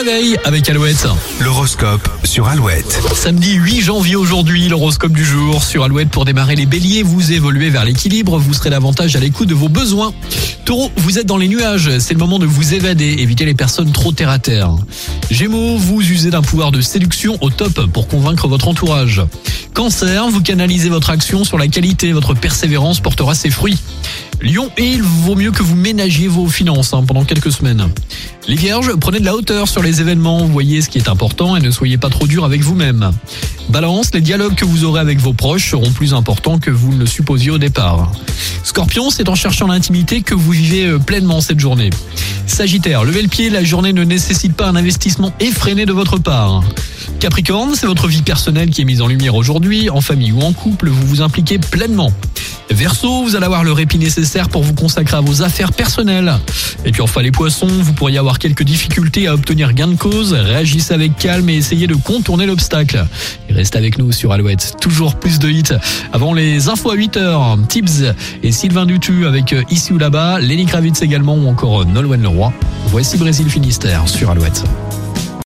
réveil avec Alouette. L'horoscope sur Alouette. Samedi 8 janvier aujourd'hui, l'horoscope du jour sur Alouette pour démarrer les béliers. Vous évoluez vers l'équilibre, vous serez davantage à l'écoute de vos besoins. Taureau, vous êtes dans les nuages, c'est le moment de vous évader, évitez les personnes trop terre à terre. Gémeaux, vous usez d'un pouvoir de séduction au top pour convaincre votre entourage. Cancer, vous canalisez votre action sur la qualité, votre persévérance portera ses fruits. Lion, il vaut mieux que vous ménagiez vos finances hein, pendant quelques semaines. Les vierges, prenez de la hauteur sur les événements, voyez ce qui est important et ne soyez pas trop dur avec vous-même. Balance, les dialogues que vous aurez avec vos proches seront plus importants que vous ne le supposiez au départ. Scorpion, c'est en cherchant l'intimité que vous vivez euh, pleinement cette journée. Sagittaire, levez le pied, la journée ne nécessite pas un investissement effréné de votre part. Capricorne, c'est votre vie personnelle qui est mise en lumière aujourd'hui, en famille ou en couple, vous vous impliquez pleinement. Verseau, vous allez avoir le répit nécessaire pour vous consacrer à vos affaires personnelles. Et puis enfin les poissons, vous pourriez avoir quelques difficultés à obtenir gain de cause, réagissez avec calme et essayez de contourner l'obstacle. Et restez avec nous sur Alouette, toujours plus de hits. Avant les infos à 8h, Tips et Sylvain Dutu avec Ici ou là-bas, Lenny Kravitz également ou encore Nolwenn Leroy. Voici Brésil Finistère sur Alouette.